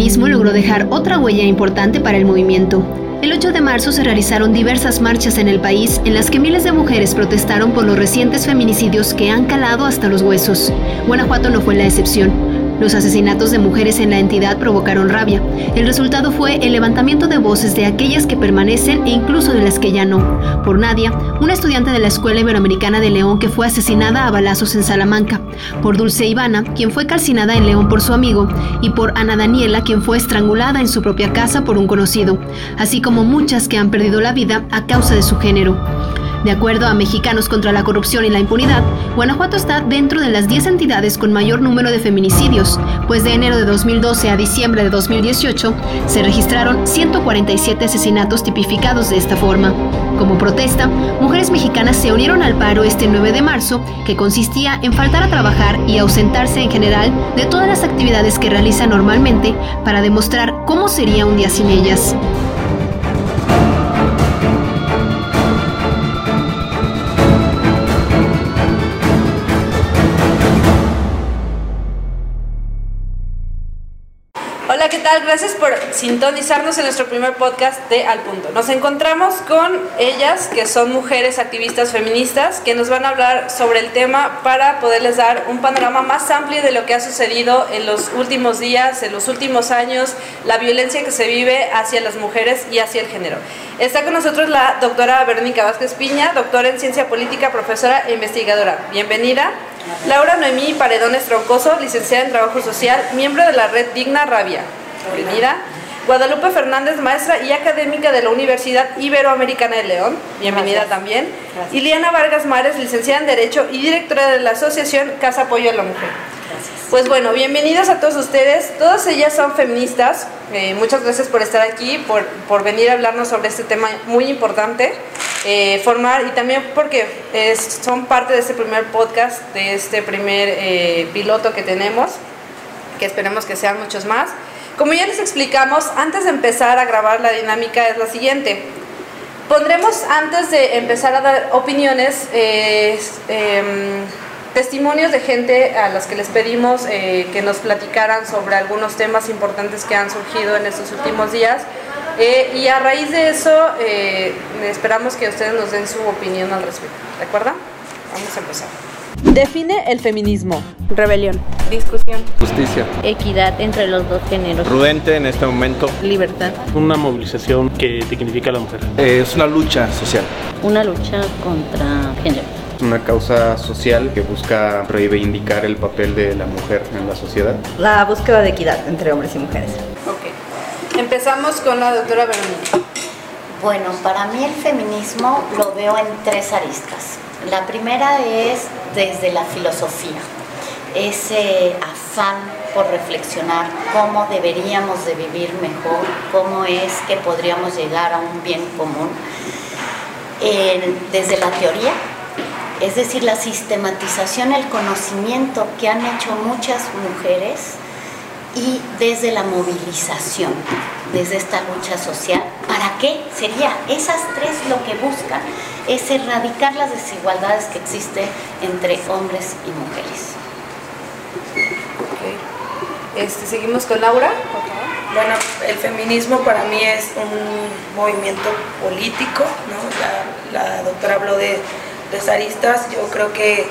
2020 el feminismo logró dejar otra huella importante para el movimiento. El 8 de marzo se realizaron diversas marchas en el país en las que miles de mujeres protestaron por los recientes feminicidios que han calado hasta los huesos. Guanajuato no fue la excepción. Los asesinatos de mujeres en la entidad provocaron rabia. El resultado fue el levantamiento de voces de aquellas que permanecen e incluso de las que ya no. Por Nadia, una estudiante de la Escuela Iberoamericana de León que fue asesinada a balazos en Salamanca. Por Dulce Ivana, quien fue calcinada en León por su amigo. Y por Ana Daniela, quien fue estrangulada en su propia casa por un conocido. Así como muchas que han perdido la vida a causa de su género. De acuerdo a Mexicanos contra la Corrupción y la Impunidad, Guanajuato está dentro de las 10 entidades con mayor número de feminicidios, pues de enero de 2012 a diciembre de 2018 se registraron 147 asesinatos tipificados de esta forma. Como protesta, mujeres mexicanas se unieron al paro este 9 de marzo, que consistía en faltar a trabajar y ausentarse en general de todas las actividades que realizan normalmente para demostrar cómo sería un día sin ellas. Gracias por sintonizarnos en nuestro primer podcast de Al Punto. Nos encontramos con ellas, que son mujeres activistas feministas, que nos van a hablar sobre el tema para poderles dar un panorama más amplio de lo que ha sucedido en los últimos días, en los últimos años, la violencia que se vive hacia las mujeres y hacia el género. Está con nosotros la doctora Verónica Vázquez Piña, doctora en ciencia política, profesora e investigadora. Bienvenida. Laura Noemí Paredones Troncoso, licenciada en Trabajo Social, miembro de la red Digna Rabia. Bienvenida. Guadalupe Fernández, maestra y académica de la Universidad Iberoamericana de León. Bienvenida también. Gracias. Y Liana Vargas Mares, licenciada en Derecho y directora de la Asociación Casa Apoyo a la Mujer. Gracias. Pues bueno, bienvenidas a todos ustedes. Todas ellas son feministas. Eh, muchas gracias por estar aquí, por, por, venir a hablarnos sobre este tema muy importante. Eh, formar y también porque son parte de este primer podcast, de este primer eh, piloto que tenemos, que esperemos que sean muchos más. Como ya les explicamos, antes de empezar a grabar la dinámica es la siguiente. Pondremos antes de empezar a dar opiniones, eh, em, testimonios de gente a las que les pedimos eh, que nos platicaran sobre algunos temas importantes que han surgido en estos últimos días. Eh, y a raíz de eso, esperamos que ustedes nos den su opinión al respecto. ¿De acuerdo? Vamos a empezar. Define el feminismo. Rebelión. Discusión. Justicia. Equidad entre los dos géneros. Prudente en este momento. Libertad. Una movilización que dignifica a la mujer. es una lucha social. Una lucha contra género. Una causa social que busca reivindicar el papel de la mujer en la sociedad. La búsqueda de equidad entre hombres y mujeres. Ok. Empezamos con la doctora Verónica. Bueno, para mí el feminismo lo veo en tres aristas. La primera es desde la filosofía, ese afán por reflexionar cómo deberíamos de vivir mejor, cómo es que podríamos llegar a un bien común. desde la teoría, es decir, la sistematización, el conocimiento que han hecho muchas mujeres y desde la movilización, desde esta lucha social. ¿Para qué? Sería esas tres lo que buscan es erradicar las desigualdades que existen entre hombres y mujeres. Este, seguimos con Laura. Bueno, el feminismo para mí es un movimiento político, ¿no? la, doctora habló de, de zaristas, yo creo que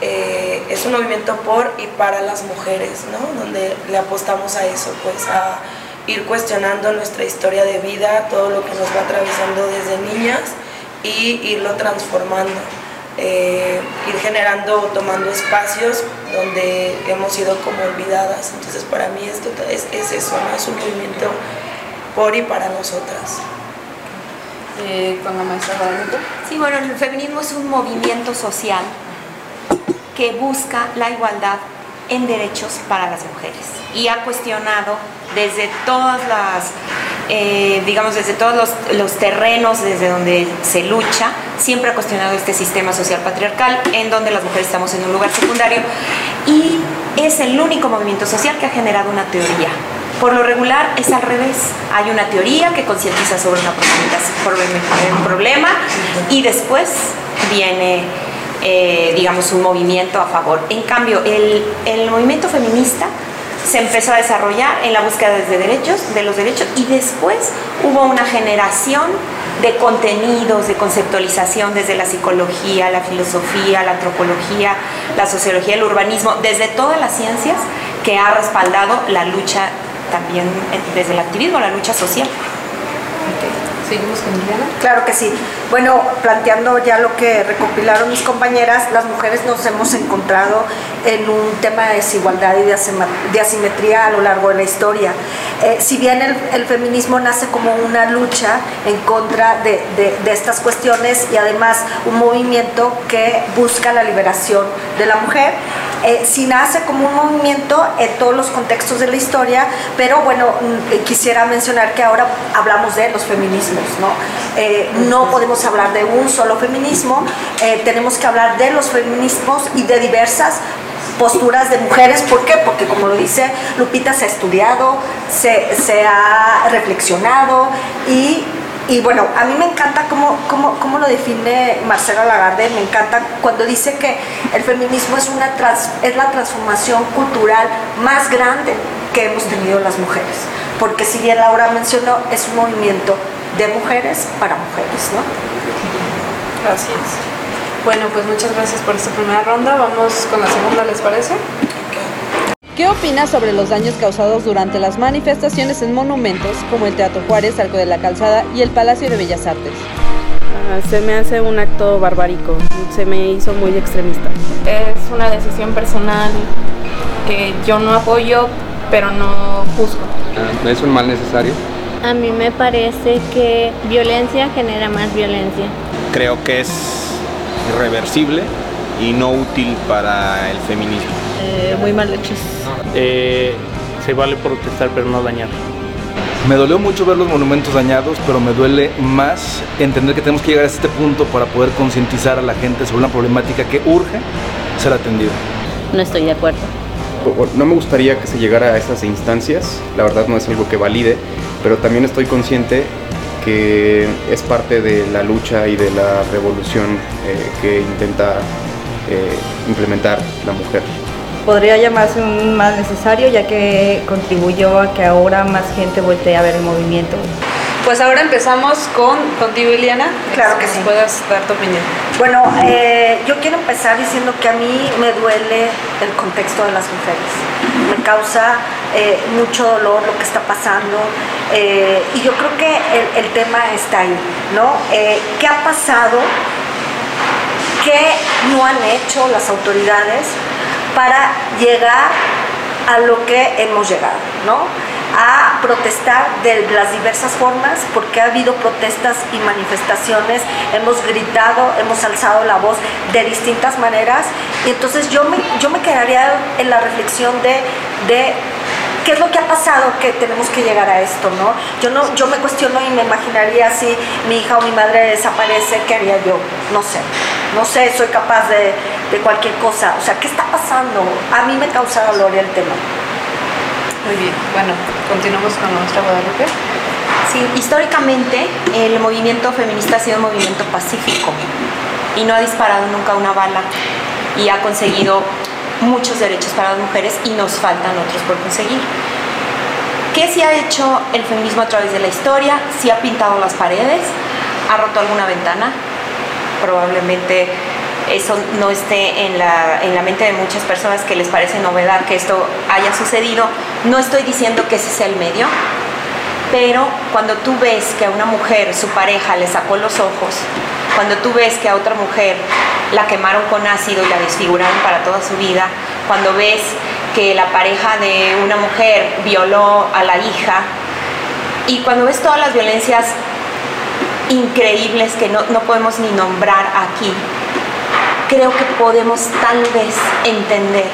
eh, es un movimiento por y para las mujeres, ¿no? donde le apostamos a eso, pues a ir cuestionando nuestra historia de vida, todo lo que nos va atravesando desde niñas y irlo transformando, eh, ir generando, tomando espacios donde hemos sido como olvidadas. Entonces para mí esto es, es eso, ¿no? es un movimiento por y para nosotras. Eh, con la maestra Sí, bueno, el feminismo es un movimiento social que busca la igualdad en derechos para las mujeres y ha cuestionado desde todas las eh, digamos, desde todos los, terrenos desde donde se lucha, siempre ha cuestionado este sistema social patriarcal en donde las mujeres estamos en un lugar secundario y es el único movimiento social que ha generado una teoría. Por lo regular es al revés. Hay una teoría que concientiza sobre, una un problema y después viene, eh, digamos, un movimiento a favor. En cambio, el, el movimiento feminista se empezó a desarrollar en la búsqueda de derechos, de los derechos, y después hubo una generación de contenidos, de conceptualización desde la psicología, la filosofía, la antropología, la sociología, el urbanismo, desde todas las ciencias que ha respaldado la lucha también eh, desde el activismo, la lucha social. ¿Seguimos con Liliana? Claro que sí. Bueno, planteando ya lo que recopilaron mis compañeras, las mujeres nos hemos encontrado en un tema de desigualdad y de asimetría a lo largo de la historia. Eh, si bien el, feminismo nace como una lucha en contra de, estas cuestiones y además un movimiento que busca la liberación de la mujer, eh, si nace como un movimiento en todos los contextos de la historia, pero bueno, mm, quisiera mencionar que ahora hablamos de los feminismos, ¿no? Eh, no podemos hablar de un solo feminismo, tenemos que hablar de los feminismos y de diversas posturas de mujeres. ¿Por qué? Porque como lo dice Lupita, se ha estudiado, se, ha reflexionado y, y, bueno, a mí me encanta cómo, lo define Marcela Lagarde, me encanta cuando dice que el feminismo es, una es la transformación cultural más grande que hemos tenido las mujeres. Porque si bien Laura mencionó, es un movimiento de mujeres para mujeres, ¿no? Gracias. Bueno, pues muchas gracias por esta primera ronda. Vamos con la segunda, ¿les parece? ¿Qué opinas sobre los daños causados durante las manifestaciones en monumentos como el Teatro Juárez, Arco de la Calzada y el Palacio de Bellas Artes? Ah, se me hace un acto barbárico, se me hizo muy extremista. Es una decisión personal que yo no apoyo, pero no juzgo. Ah, ¿Es un mal necesario? A mí me parece que violencia genera más violencia. Creo que es irreversible y no útil para el feminismo. Eh, muy mal hechos. Eh, se vale protestar pero no dañar. Me dolió mucho ver los monumentos dañados, pero me duele más entender que tenemos que llegar a este punto para poder concientizar a la gente sobre una problemática que urge ser atendida. No estoy de acuerdo. No me gustaría que se llegara a esas instancias, la verdad no es algo que valide, pero también estoy consciente que es parte de la lucha y de la revolución eh, que intenta eh, implementar la mujer. Podría llamarse un mal necesario ya que contribuyó a que ahora más gente voltee a ver el movimiento. Pues ahora empezamos con contigo, Iliana. Claro que sí. Puedas dar tu opinión. Bueno, eh, yo quiero empezar diciendo que a mí me duele el contexto de las mujeres. Me causa eh, mucho dolor lo que está pasando eh, y yo creo que el, tema está ahí, ¿no? ¿Qué ha pasado? ¿Qué no han hecho las autoridades para llegar a lo que hemos llegado, ¿no? a protestar de las diversas formas, porque ha habido protestas y manifestaciones, hemos gritado, hemos alzado la voz de distintas maneras, y entonces yo me, yo me quedaría en la reflexión de, de qué es lo que ha pasado que tenemos que llegar a esto, ¿no? Yo no, yo me cuestiono y me imaginaría si mi hija o mi madre desaparece, ¿qué haría yo? No sé, no sé, soy capaz de, de cualquier cosa. O sea, ¿qué está pasando? A mí me causa dolor el tema. Muy bien, bueno, continuamos con nuestra Guadalupe. Sí, históricamente el movimiento feminista ha sido un movimiento pacífico y no ha disparado nunca una bala y ha conseguido muchos derechos para las mujeres y nos faltan otros por conseguir. ¿Qué se ha hecho el feminismo a través de la historia? Si ha pintado las paredes, ha roto alguna ventana, probablemente eso no esté en la, en la mente de muchas personas que les parece novedad que esto haya sucedido. No estoy diciendo que ese sea el medio, pero cuando tú ves que a una mujer su pareja le sacó los ojos, cuando tú ves que a otra mujer la quemaron con ácido y la desfiguraron para toda su vida, cuando ves que la pareja de una mujer violó a la hija, y cuando ves todas las violencias increíbles que no, no podemos ni nombrar aquí, creo que podemos tal vez entender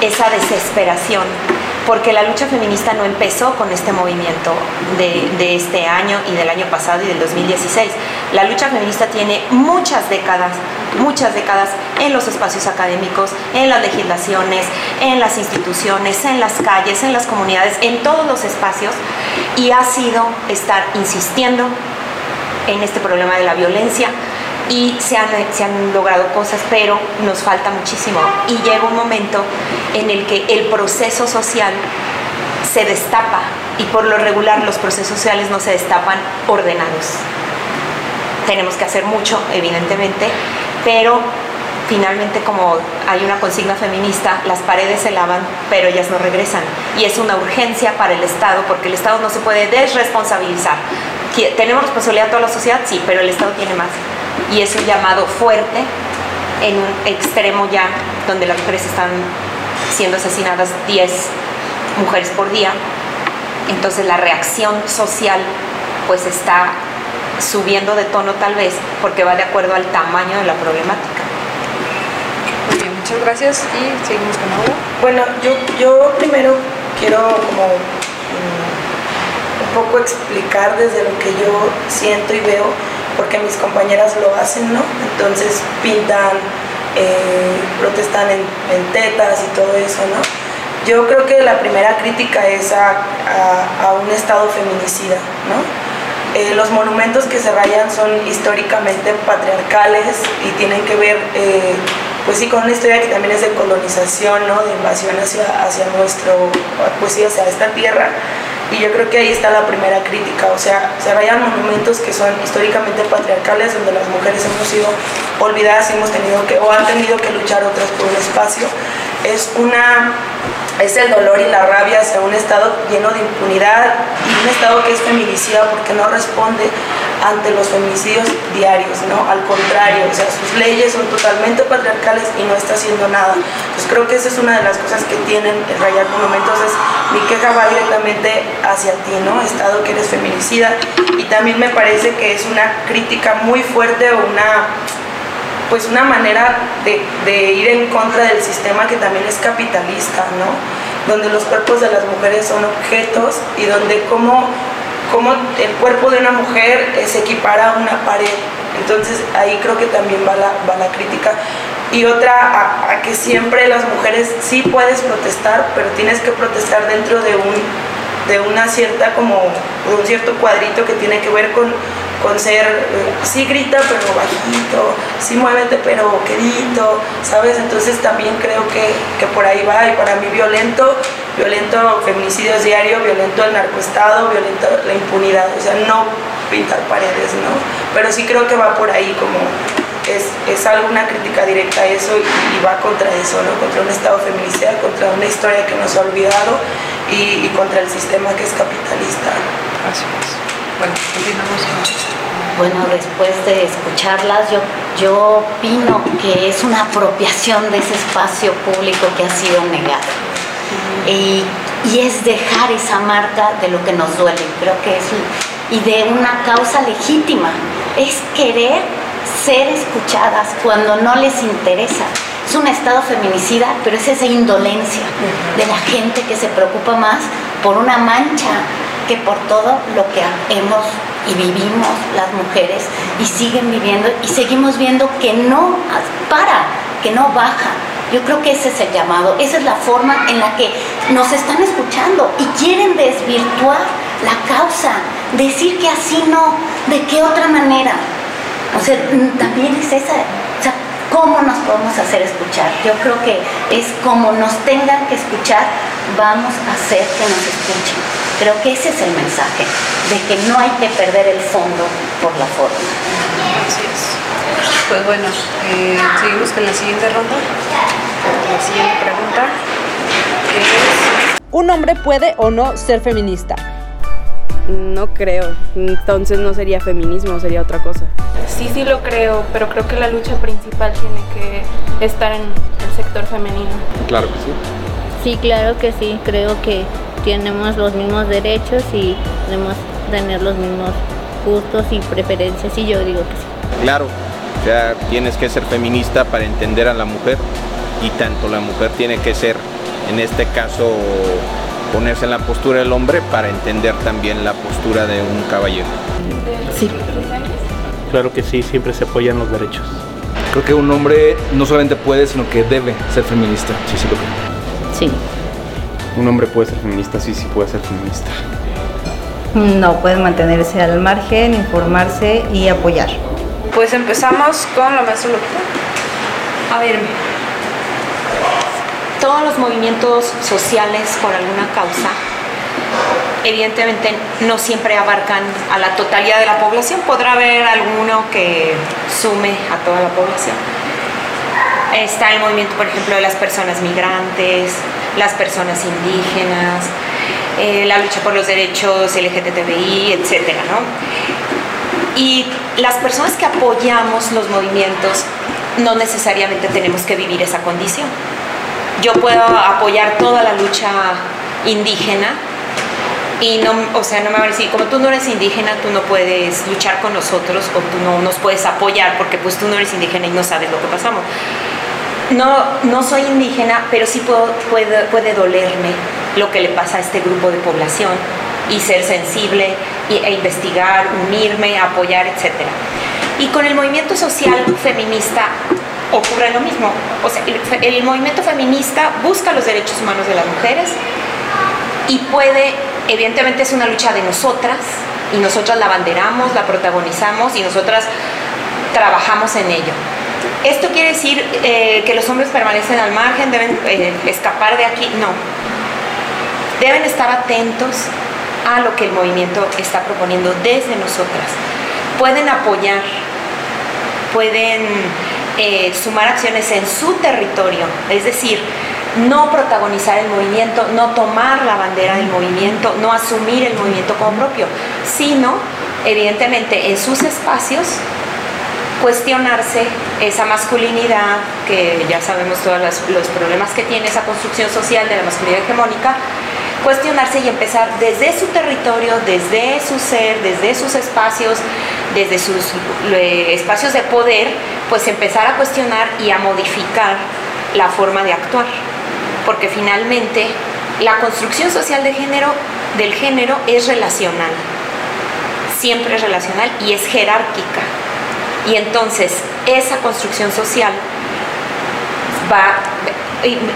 esa desesperación, porque la lucha feminista no empezó con este movimiento de, este año y del año pasado y del 2016. La lucha feminista tiene muchas décadas, muchas décadas en los espacios académicos, en las legislaciones, en las instituciones, en las calles, en las comunidades, en todos los espacios, y ha sido estar insistiendo en este problema de la violencia, y se han, se han logrado cosas, pero nos falta muchísimo. Y llega un momento en el que el proceso social se destapa y por lo regular los procesos sociales no se destapan ordenados. Tenemos que hacer mucho, evidentemente, pero finalmente como hay una consigna feminista, las paredes se lavan, pero ellas no regresan. Y es una urgencia para el Estado, porque el Estado no se puede desresponsabilizar. ¿Tenemos responsabilidad toda la sociedad? Sí, pero el Estado tiene más. Y es un llamado fuerte en un extremo ya, donde las mujeres están siendo asesinadas 10 mujeres por día. Entonces la reacción social pues está subiendo de tono tal vez porque va de acuerdo al tamaño de la problemática. Muy bien, muchas gracias y seguimos con Aura. Bueno, yo, yo primero quiero como poco explicar desde lo que yo siento y veo, porque mis compañeras lo hacen, ¿no? Entonces pintan, eh, protestan en, en tetas y todo eso, ¿no? Yo creo que la primera crítica es a, a, un Estado feminicida, ¿no? Eh, los monumentos que se rayan son históricamente patriarcales y tienen que ver, eh, pues sí, con una historia que también es de colonización, ¿no? De invasión hacia, hacia nuestro, pues sí, hacia esta tierra. Y yo creo que ahí está la primera crítica, o sea, se rayan monumentos que son históricamente patriarcales, donde las mujeres hemos sido olvidadas y hemos tenido que, o han tenido que luchar otras por un espacio. Es una es el dolor y la rabia hacia un Estado lleno de impunidad y un Estado que es feminicida porque no responde ante los feminicidios diarios, ¿no? Al contrario, o sea, sus leyes son totalmente patriarcales y no está haciendo nada. Pues creo que esa es una de las cosas que tienen el rayar monumentos, es mi queja va directamente hacia ti, ¿no? Estado que eres feminicida y también me parece que es una crítica muy fuerte o una pues una manera de, ir en contra del sistema que también es capitalista, ¿no? Donde los cuerpos de las mujeres son objetos y donde como el cuerpo de una mujer se equipara a una pared. Entonces ahí creo que también va la, crítica. Y otra, a que siempre las mujeres sí puedes protestar, pero tienes que protestar dentro de un de una cierta como un cierto cuadrito que tiene que ver con con ser, eh, sí grita pero bajito, sí muévete pero quedito, ¿sabes? Entonces también creo que, que por ahí va y para mí violento, violento feminicidios diario, violento el narcoestado, violento la impunidad, o sea, no pintar paredes, ¿no? Pero sí creo que va por ahí como es, es algo, una crítica directa a eso y, y, va contra eso, ¿no? Contra un Estado feminicida, contra una historia que nos ha olvidado y, y contra el sistema que es capitalista. Así es. Bueno, continuamos. Bueno, después de escucharlas, yo, yo opino que es una apropiación de ese espacio público que ha sido negado. Y, y, es dejar esa marca de lo que nos duele, creo que es, y de una causa legítima, es querer ser escuchadas cuando no les interesa. Es un estado feminicida, pero es esa indolencia de la gente que se preocupa más por una mancha que por todo lo que hemos y vivimos las mujeres y siguen viviendo y seguimos viendo que no para, que no baja. Yo creo que ese es el llamado, esa es la forma en la que nos están escuchando y quieren desvirtuar la causa, decir que así no, de qué otra manera. O sea, también es esa, o sea, ¿cómo nos podemos hacer escuchar? Yo creo que es como nos tengan que escuchar, vamos a hacer que nos escuchen. Creo que ese es el mensaje, de que no hay que perder el fondo por la forma. Así es. Pues bueno, eh, seguimos con la siguiente ronda. La siguiente pregunta es... ¿Un hombre puede o no ser feminista? No creo, entonces no sería feminismo, sería otra cosa. Sí, sí lo creo, pero creo que la lucha principal tiene que estar en el sector femenino. Claro que sí. Sí, claro que sí, creo que tenemos los mismos derechos y podemos tener los mismos gustos y preferencias y yo digo que sí. Claro, o sea, tienes que ser feminista para entender a la mujer y tanto la mujer tiene que ser, en este caso, ponerse en la postura del hombre para entender también la postura de un caballero. Sí. Claro que sí, siempre se apoyan los derechos. Creo que un hombre no solamente puede, sino que debe ser feminista. Sí, sí lo creo. Sí. Un hombre puede ser feminista, sí, sí puede ser feminista. No, puede mantenerse al margen, informarse y apoyar. Pues empezamos con la maestra Lupita. A ver, todos los movimientos sociales por alguna causa, evidentemente no siempre abarcan a la totalidad de la población. Podrá haber alguno que sume a toda la población. Está el movimiento, por ejemplo, de las personas migrantes, las personas indígenas, eh, la lucha por los derechos LGTBI, etcétera, ¿no? Y las personas que apoyamos los movimientos no necesariamente tenemos que vivir esa condición. Yo puedo apoyar toda la lucha indígena y no, o sea, no me van a decir, como tú no eres indígena, tú no puedes luchar con nosotros o tú no nos puedes apoyar porque pues tú no eres indígena y no sabes lo que pasamos. No, no soy indígena, pero sí puedo, puede, puede dolerme lo que le pasa a este grupo de población y ser sensible e investigar, unirme, apoyar, etc. Y con el movimiento social feminista ocurre lo mismo. O sea, el, movimiento feminista busca los derechos humanos de las mujeres y puede, evidentemente es una lucha de nosotras y nosotras la abanderamos, la protagonizamos y nosotras trabajamos en ello. ¿Esto quiere decir eh, que los hombres permanecen al margen, deben eh, escapar de aquí? No. Deben estar atentos a lo que el movimiento está proponiendo desde nosotras. Pueden apoyar, pueden eh, sumar acciones en su territorio, es decir, no protagonizar el movimiento, no tomar la bandera del movimiento, no asumir el movimiento como propio, sino, evidentemente, en sus espacios cuestionarse esa masculinidad, que ya sabemos todos los problemas que tiene esa construcción social de la masculinidad hegemónica, cuestionarse y empezar desde su territorio, desde su ser, desde sus espacios, desde sus espacios de poder, pues empezar a cuestionar y a modificar la forma de actuar. Porque finalmente la construcción social de género, del género es relacional, siempre es relacional y es jerárquica. Y entonces esa construcción social va,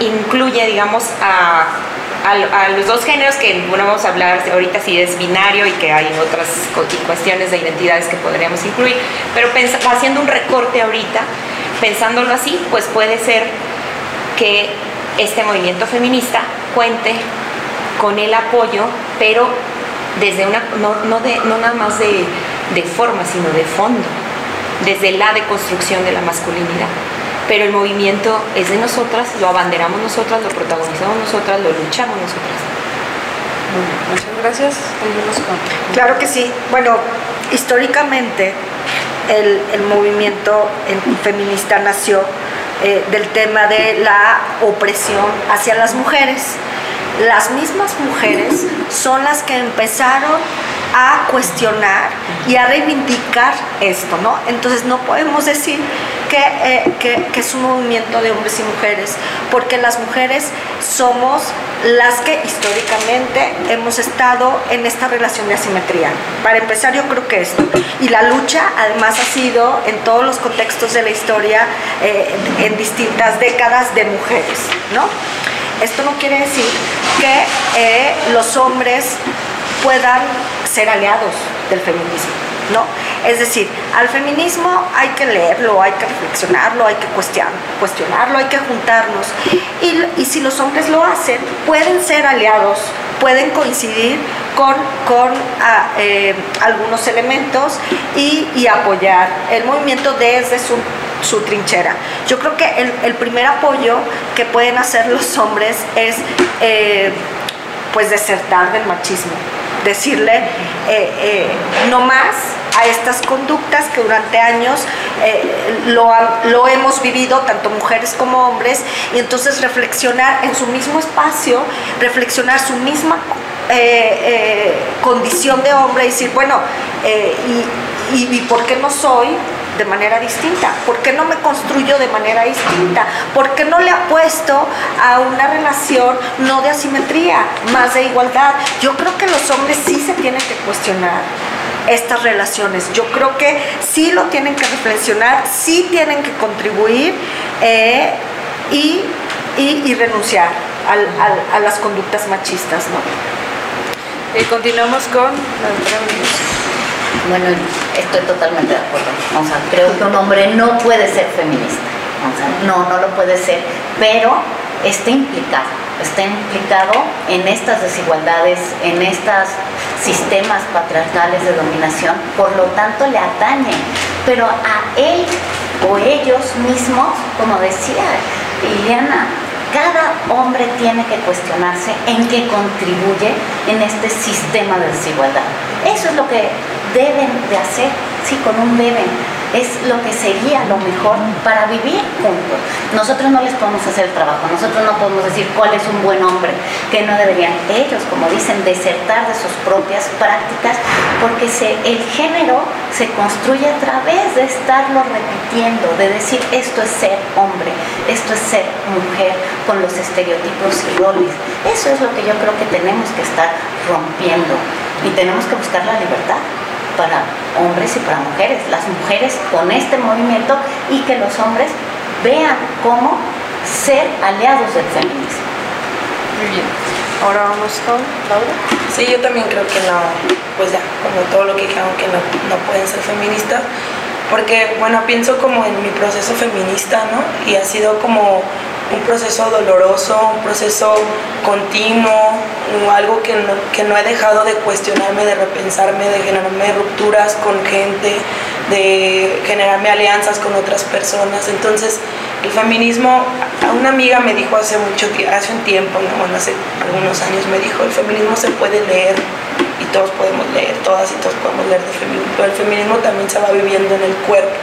incluye, digamos, a a, los dos géneros que bueno vamos a hablar ahorita si es binario y que hay otras cuestiones de identidades que podríamos incluir, pero haciendo un recorte ahorita, pensándolo así, pues puede ser que este movimiento feminista cuente con el apoyo, pero desde una, no, no, de, no nada más de, de forma, sino de fondo, desde la deconstrucción de la masculinidad pero el movimiento es de nosotras, lo abanderamos nosotras, lo protagonizamos nosotras, lo luchamos nosotras. muchas gracias. Claro que sí. Bueno, históricamente el, el movimiento feminista nació eh, del tema de la opresión hacia las mujeres. Las mismas mujeres son las que empezaron a cuestionar y a reivindicar esto, ¿no? Entonces no podemos decir eh, que, es un movimiento de hombres y mujeres, porque las mujeres somos las que históricamente hemos estado en esta relación de asimetría. Para empezar, yo creo que esto. Y la lucha, además, ha sido en todos los contextos de la historia, eh, en distintas décadas de mujeres, ¿no? Esto no quiere decir que eh, los hombres puedan ser aliados del feminismo, ¿no? Es decir, al feminismo hay que leerlo, hay que reflexionarlo, hay que cuestionarlo, hay que juntarnos. Y, si los hombres lo hacen, pueden ser aliados, pueden coincidir con, con ah, eh, algunos elementos y, apoyar el movimiento desde su, trinchera. Yo creo que el, primer apoyo que pueden hacer los hombres es eh, pues desertar del machismo decirle eh, eh, no más a estas conductas que durante años lo, lo, hemos vivido tanto mujeres como hombres y entonces reflexionar en su mismo espacio, reflexionar su misma condición de hombre y decir, bueno, y, y por qué no soy de manera distinta? ¿Por qué no me construyo de manera distinta? ¿Por qué no le apuesto a una relación no de asimetría, más de igualdad? Yo creo que los hombres sí se tienen que cuestionar estas relaciones. Yo creo que sí lo tienen que reflexionar, sí tienen que contribuir eh, y, y, renunciar a las conductas machistas. ¿no? Y continuamos con Bueno, estoy totalmente de acuerdo. O sea, creo que un hombre no puede ser feminista. O sea, no, no lo puede ser, pero está implicado, está implicado en estas desigualdades, en estos sistemas patriarcales de dominación, por lo tanto le atañe. Pero a él o ellos mismos, como decía Liliana, cada hombre tiene que cuestionarse en qué contribuye en este sistema de desigualdad. Eso es lo que deben de hacer, sí, con un deben, es lo que sería lo mejor para vivir juntos. Nosotros no les podemos hacer el trabajo, nosotros no podemos decir cuál es un buen hombre, que no deberían ellos, como dicen, desertar de sus propias prácticas, porque el género se construye a través de estarlo repitiendo, de decir esto es ser hombre, esto es ser mujer, con los estereotipos y roles. Eso es lo que yo creo que tenemos que estar rompiendo y tenemos que buscar la libertad para hombres y para mujeres, las mujeres con este movimiento y que los hombres vean cómo ser aliados del feminismo. Muy bien. Ahora vamos con Laura. Sí, yo también creo que no, pues ya, como todo lo que dijeron, que no, no pueden ser feministas, porque, bueno, pienso como en mi proceso feminista, ¿no? Y ha sido como un proceso doloroso, un proceso continuo, algo que no, que no he dejado de cuestionarme, de repensarme, de generarme rupturas con gente, de generarme alianzas con otras personas. Entonces, el feminismo, una amiga me dijo hace mucho un tiempo, ¿no? hace algunos años me dijo, el feminismo se puede leer y todos podemos leer, todas y todos podemos leer de feminismo, pero el feminismo también se va viviendo en el cuerpo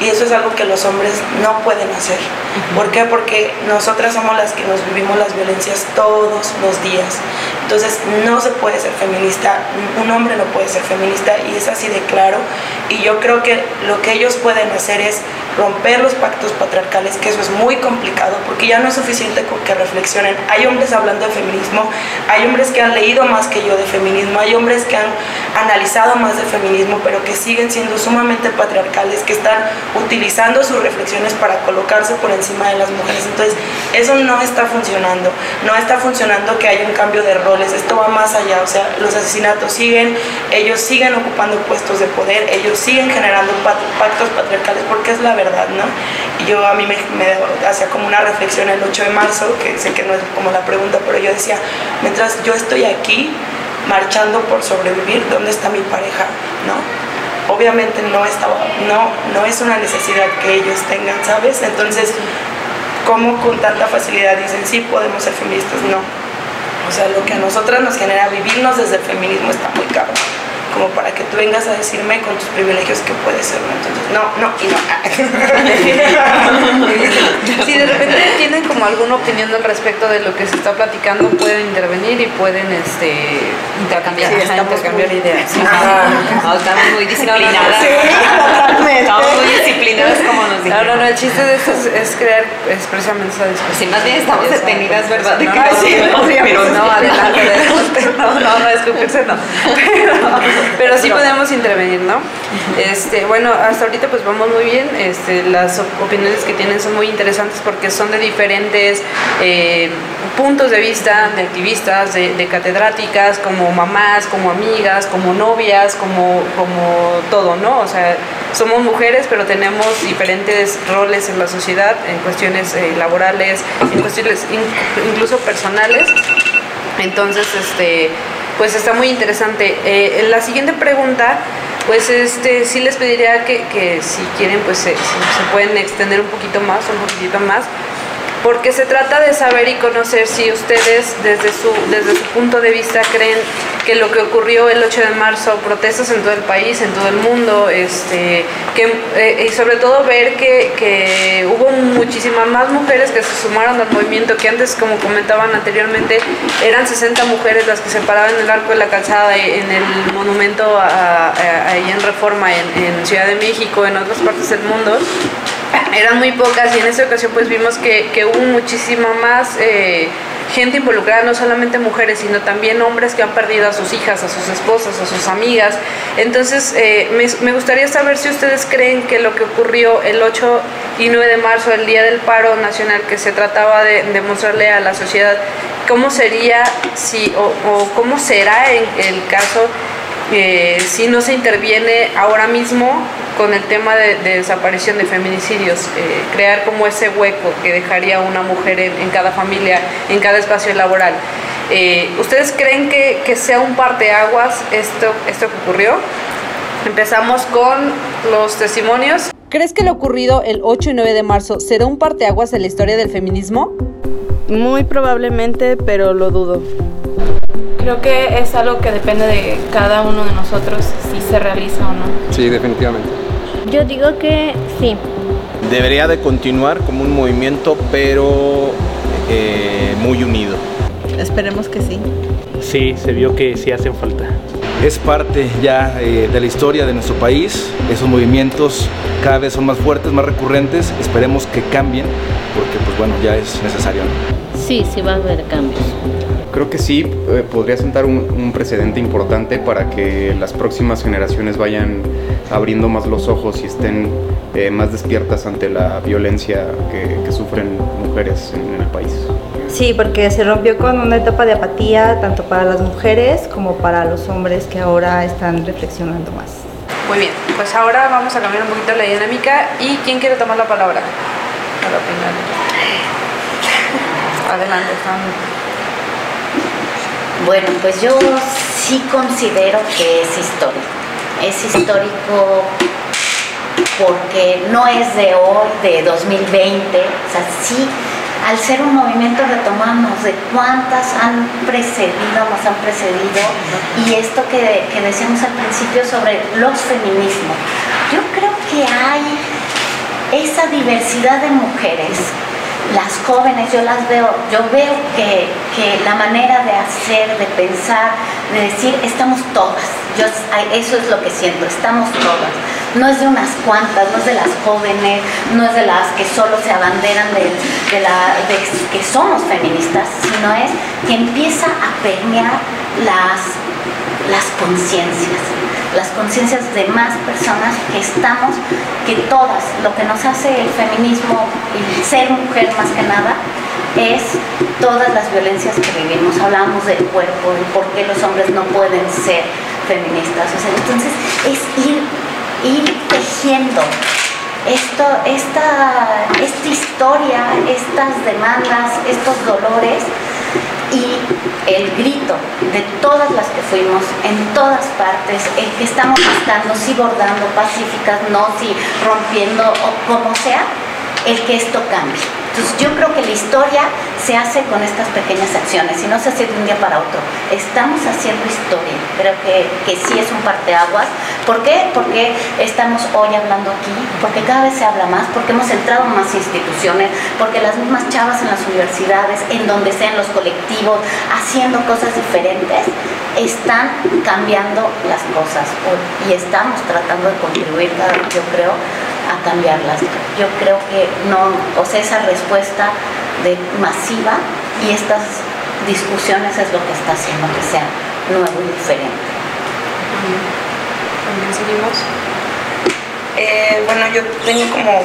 y eso es algo que los hombres no pueden hacer. ¿Por qué? Porque nosotras somos las que nos vivimos las violencias todos los días. Entonces no se puede ser feminista, un hombre no puede ser feminista y es así de claro. Y yo creo que lo que ellos pueden hacer es romper los pactos patriarcales, que eso es muy complicado, porque ya no es suficiente con que reflexionen. Hay hombres hablando de feminismo, hay hombres que han leído más que yo de feminismo, hay hombres que han analizado más de feminismo, pero que siguen siendo sumamente patriarcales, que están utilizando sus reflexiones para colocarse por encima de las mujeres. Entonces, eso no está funcionando. No está funcionando que haya un cambio de roles. Esto va más allá. O sea, los asesinatos siguen, ellos siguen ocupando puestos de poder, ellos siguen generando pactos patriarcales, porque es la verdad, ¿no? Y yo a mí me, hacía como una reflexión el 8 de marzo, que sé que no es como la pregunta, pero yo decía, mientras yo estoy aquí marchando por sobrevivir, ¿dónde está mi pareja? ¿No? Obviamente no, no, no es una necesidad que ellos tengan, ¿sabes? Entonces, ¿cómo con tanta facilidad dicen, sí, podemos ser feministas? No. O sea, lo que a nosotras nos genera vivirnos desde el feminismo está muy caro como para que tú vengas a decirme con tus privilegios que puedes ser. Entonces, no, no y no. si de repente tienen como alguna opinión al respecto de lo que se está platicando, pueden intervenir y pueden este, intercambiar, intercambiar ideas. Ah, estamos muy disciplinadas. estamos muy disciplinadas como nos dijeron. No, no, no, el chiste de esto es, crear expresamente esa discusión. Sí, más bien estamos detenidas, ¿verdad? No, no, no, adelante, no, no, no, escupirse no. Pero sí podemos intervenir, ¿no? Este, bueno, hasta ahorita pues vamos muy bien. Este, las opiniones que tienen son muy interesantes porque son de diferentes eh, puntos de vista, de activistas, de, catedráticas, como mamás, como amigas, como novias, como, como todo, ¿no? O sea, somos mujeres, pero tenemos diferentes roles en la sociedad, en cuestiones eh, laborales, en cuestiones incluso personales. Entonces, este pues está muy interesante. Eh, la siguiente pregunta, pues este, sí les pediría que, que si quieren, pues se, se, pueden extender un poquito más, un poquitito más, porque se trata de saber y conocer si ustedes desde su, desde su punto de vista creen que lo que ocurrió el 8 de marzo, protestas en todo el país, en todo el mundo, este, que, eh, y sobre todo ver que, que, hubo muchísimas más mujeres que se sumaron al movimiento, que antes, como comentaban anteriormente, eran 60 mujeres las que se paraban en el arco de la calzada, en el monumento ahí en Reforma, en, en Ciudad de México, en otras partes del mundo eran muy pocas y en esa ocasión pues vimos que, que hubo muchísima más eh, gente involucrada, no solamente mujeres, sino también hombres que han perdido a sus hijas, a sus esposas, a sus amigas. Entonces, eh, me, gustaría saber si ustedes creen que lo que ocurrió el 8 y 9 de marzo, el día del paro nacional, que se trataba de, mostrarle a la sociedad cómo sería si, o, o cómo será en el caso eh, si no se interviene ahora mismo con el tema de, desaparición de feminicidios, eh, crear como ese hueco que dejaría una mujer en, cada familia, en cada espacio laboral. Eh, ¿Ustedes creen que, que, sea un parteaguas esto, esto que ocurrió? Empezamos con los testimonios. ¿Crees que lo ocurrido el 8 y 9 de marzo será un parteaguas en la historia del feminismo? Muy probablemente, pero lo dudo. Creo que es algo que depende de cada uno de nosotros si se realiza o no. Sí, definitivamente. Yo digo que sí. Debería de continuar como un movimiento, pero eh, muy unido. Esperemos que sí. Sí, se vio que sí hacen falta. Es parte ya eh, de la historia de nuestro país. Esos movimientos cada vez son más fuertes, más recurrentes. Esperemos que cambien, porque pues bueno, ya es necesario. Sí, sí va a haber cambios. Creo que sí, eh, podría sentar un, precedente importante para que las próximas generaciones vayan abriendo más los ojos y estén eh, más despiertas ante la violencia que, sufren mujeres en, el país. Sí, porque se rompió con una etapa de apatía tanto para las mujeres como para los hombres que ahora están reflexionando más. Muy bien, pues ahora vamos a cambiar un poquito la dinámica y ¿quién quiere tomar la palabra? Para opinar. Adelante, estamos. Bueno, pues yo sí considero que es histórico. Es histórico porque no es de hoy, de 2020, o sea, sí, al ser un movimiento retomamos de cuántas han precedido, nos han precedido, y esto que, que decíamos al principio sobre los feminismos. Yo creo que hay esa diversidad de mujeres las jóvenes, yo las veo, yo veo que, la manera de hacer, de pensar, de decir, estamos todas. Yo, eso es lo que siento, estamos todas. No es de unas cuantas, no es de las jóvenes, no es de las que solo se abanderan de, la, de que somos feministas, sino es que empieza a permear las, las conciencias las conciencias de más personas que estamos, que todas, lo que nos hace el feminismo y ser mujer más que nada, es todas las violencias que vivimos. Hablamos del cuerpo, de por qué los hombres no pueden ser feministas. entonces es ir, ir tejiendo esto, esta, esta historia, estas demandas, estos dolores y el grito de todas las que fuimos en todas partes, el que estamos estando, si bordando, pacíficas, no, si rompiendo o como sea, el que esto cambie. Yo creo que la historia se hace con estas pequeñas acciones y no se hace de un día para otro. Estamos haciendo historia. Creo que, que sí es un parteaguas. ¿Por qué? Porque estamos hoy hablando aquí, porque cada vez se habla más, porque hemos entrado en más instituciones, porque las mismas chavas en las universidades, en donde sean los colectivos, haciendo cosas diferentes, están cambiando las cosas y estamos tratando de contribuir, yo creo, a cambiarlas. Yo creo que no, o sea, esa respuesta de masiva y estas discusiones es lo que está haciendo que sea nuevo y diferente. ¿También seguimos? Eh, bueno, yo tengo como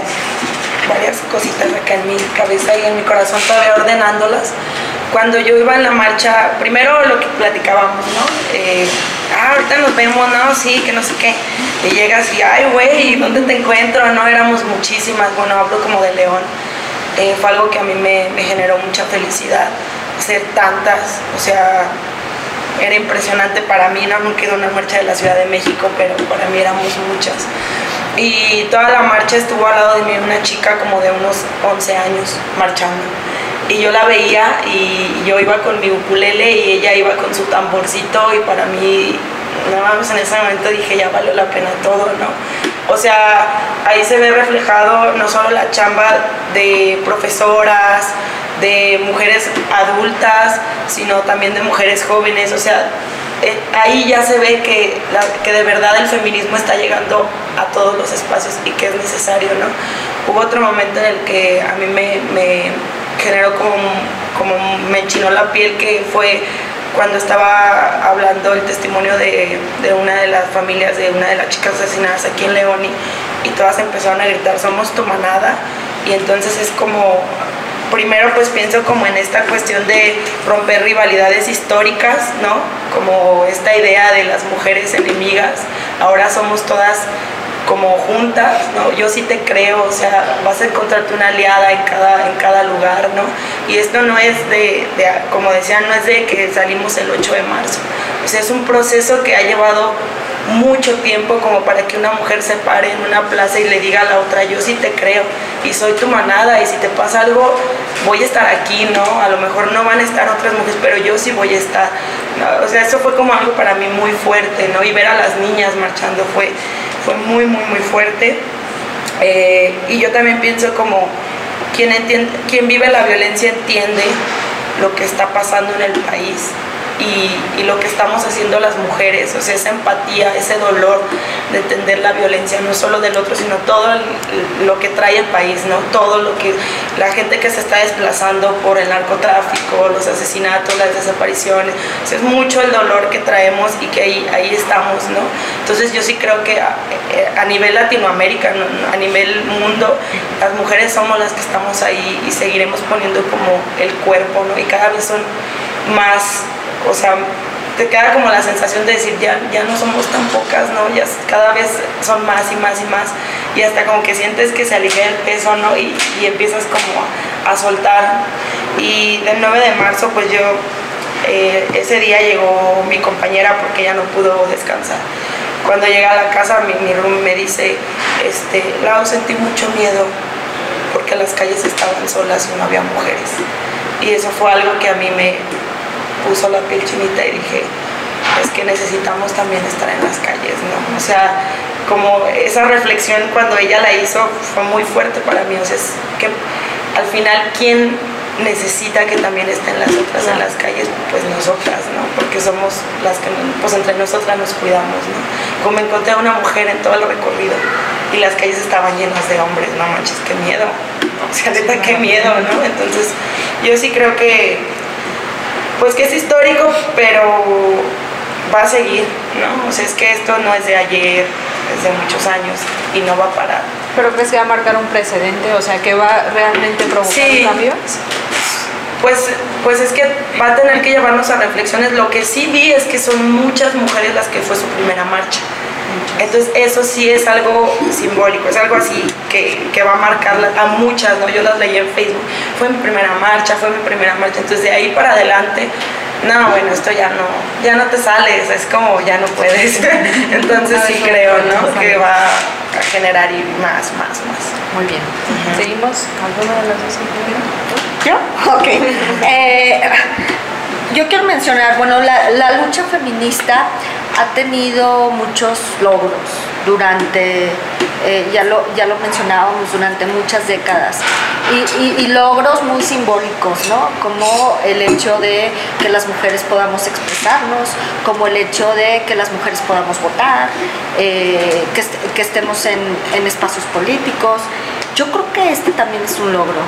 varias cositas acá en mi cabeza y en mi corazón todavía ordenándolas. Cuando yo iba en la marcha, primero lo que platicábamos, ¿no? Eh, ah, ahorita nos vemos, no, sí, que no sé qué. Y llegas y, ay, güey, ¿dónde te encuentro? No, éramos muchísimas, bueno, hablo como de León. Eh, fue algo que a mí me, generó mucha felicidad, ser tantas, o sea, era impresionante para mí, no me quedó una marcha de la Ciudad de México, pero para mí éramos muchas. Y toda la marcha estuvo al lado de mí una chica como de unos 11 años marchando y yo la veía y yo iba con mi ukulele y ella iba con su tamborcito y para mí, nada más en ese momento dije, ya valió la pena todo, ¿no? O sea, ahí se ve reflejado no solo la chamba de profesoras, de mujeres adultas, sino también de mujeres jóvenes, o sea, eh, ahí ya se ve que, que de verdad el feminismo está llegando a todos los espacios y que es necesario, ¿no? Hubo otro momento en el que a mí me generó como, como me enchinó la piel que fue cuando estaba hablando el testimonio de, de, una de las familias de una de las chicas asesinadas aquí en León y, y todas empezaron a gritar somos tu manada y entonces es como primero pues pienso como en esta cuestión de romper rivalidades históricas, ¿no? como esta idea de las mujeres enemigas, ahora somos todas como juntas, ¿no? Yo sí te creo, o sea, vas a encontrarte una aliada en cada, en cada lugar, ¿no? Y esto no es de, como decían, no es de que salimos el 8 de marzo, o sea, es un proceso que ha llevado mucho tiempo como para que una mujer se pare en una plaza y le diga a la otra, yo sí te creo y soy tu manada y si te pasa algo voy a estar aquí, ¿no? A lo mejor no van a estar otras mujeres, pero yo sí voy a estar. O sea, eso fue como algo para mí muy fuerte, ¿no? Y ver a las niñas marchando fue, fue muy, muy, muy fuerte. Eh, y yo también pienso como quien, entiende, quien vive la violencia entiende lo que está pasando en el país y, y, lo que estamos haciendo las mujeres, o sea, esa empatía, ese dolor de entender la violencia, no solo del otro, sino todo el, lo que trae el país, ¿no? Todo lo que, la gente que se está desplazando por el narcotráfico, los asesinatos, las desapariciones, o sea, es mucho el dolor que traemos y que ahí, ahí estamos, ¿no? Entonces yo sí creo que a, a nivel Latinoamérica, a nivel mundo, las mujeres somos las que estamos ahí y seguiremos poniendo como el cuerpo, ¿no? Y cada vez son más o sea, te queda como la sensación de decir, ya, ya no somos tan pocas, ¿no? Ya cada vez son más y más y más, y hasta como que sientes que se alivia el peso, ¿no? Y, y empiezas como a, a, soltar. Y el 9 de marzo, pues yo, eh, ese día llegó mi compañera porque ella no pudo descansar. Cuando llega a la casa, mi, mi room me dice, este, Lau, sentí mucho miedo porque las calles estaban solas y no había mujeres. Y eso fue algo que a mí me, puso la piel chinita y dije, es que necesitamos también estar en las calles, ¿no? O sea, como esa reflexión cuando ella la hizo fue muy fuerte para mí, o sea, es que al final, ¿quién necesita que también estén las otras en las calles? Pues nosotras, ¿no? Porque somos las que, pues entre nosotras nos cuidamos, ¿no? Como encontré a una mujer en todo el recorrido y las calles estaban llenas de hombres, no manches, qué miedo, o sea, neta, qué miedo, ¿no? Entonces, yo sí creo que pues que es histórico, pero va a seguir, ¿no? O sea, es que esto no es de ayer, es de muchos años y no va a parar. ¿Pero crees que va a marcar un precedente? O sea, que va realmente provocar sí. un cambio? Pues, pues es que va a tener que llevarnos a reflexiones. Lo que sí vi es que son muchas mujeres las que fue su primera marcha. Entonces eso sí es algo simbólico, es algo así que, que, va a marcar a muchas, ¿no? Yo las leí en Facebook, fue mi primera marcha, fue mi primera marcha, entonces de ahí para adelante, no, bueno, esto ya no, ya no te sales, es como ya no puedes. entonces sí creo, ¿no? Que va a generar y más, más, más. Muy bien. Uh -huh. ¿Seguimos? ¿Alguna de las dos? ¿Yo? Ok. Eh, yo quiero mencionar, bueno, la, la, lucha feminista ha tenido muchos logros durante, eh, ya, lo, ya lo mencionábamos, durante muchas décadas. Y, logros muy simbólicos, ¿no? Como el hecho de que las mujeres podamos expresarnos, como el hecho de que las mujeres podamos votar, eh, que, est que, estemos en espacios políticos. Yo creo que este también es un logro.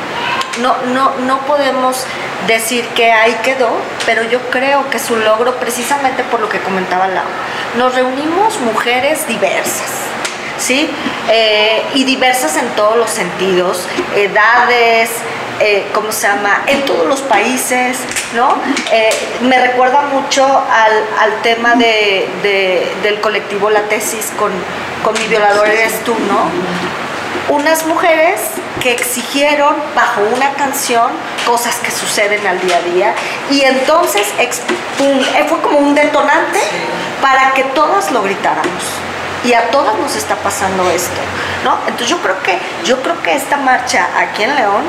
No, no, no podemos decir que ahí quedó, pero yo creo que es un logro precisamente por lo que comentaba Lau. Nos reunimos mujeres diversas, ¿sí? Eh, y diversas en todos los sentidos, edades, eh, ¿cómo se llama? En todos los países, ¿no? Eh, me recuerda mucho al, al tema de, de, del colectivo La Tesis con, con mi violador eres tú, ¿no? Unas mujeres que exigieron bajo una canción cosas que suceden al día a día y entonces fue como un detonante para que todas lo gritáramos y a todas nos está pasando esto, ¿no? Entonces yo creo que yo creo que esta marcha aquí en León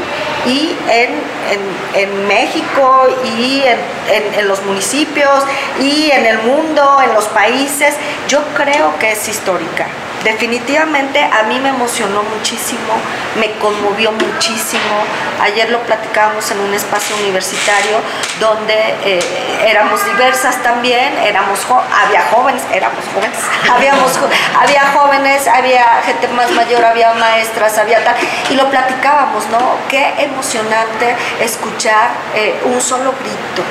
y en, en, en México y en, en, en, los municipios y en el mundo, en los países, yo creo que es histórica. Definitivamente a mí me emocionó muchísimo, me conmovió muchísimo. Ayer lo platicábamos en un espacio universitario donde eh, éramos diversas también, éramos había jóvenes, éramos jóvenes, habíamos, había jóvenes, había gente más mayor, había maestras, había tal, y lo platicábamos, ¿no? Qué emocionante escuchar eh, un solo grito,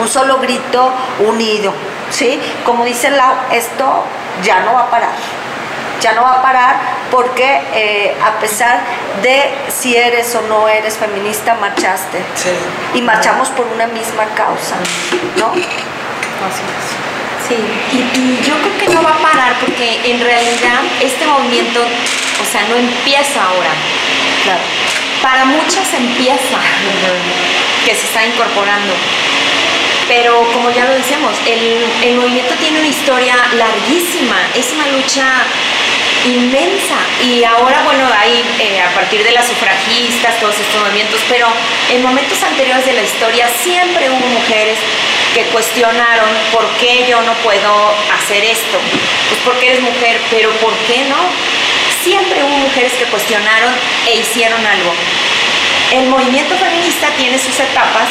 un solo grito unido, ¿sí? Como dice Lau, esto ya no va a parar ya no va a parar porque eh, a pesar de si eres o no eres feminista, marchaste. Sí. Y marchamos por una misma causa, ¿no? Sí, y, y yo creo que no va a parar porque en realidad este movimiento, o sea, no empieza ahora. Claro. Para muchas empieza, que se está incorporando. Pero como ya lo decíamos, el, el movimiento tiene una historia larguísima, es una lucha inmensa. Y ahora, bueno, hay eh, a partir de las sufragistas, todos estos movimientos, pero en momentos anteriores de la historia siempre hubo mujeres que cuestionaron por qué yo no puedo hacer esto. Pues porque eres mujer, pero ¿por qué no? Siempre hubo mujeres que cuestionaron e hicieron algo. El movimiento feminista tiene sus etapas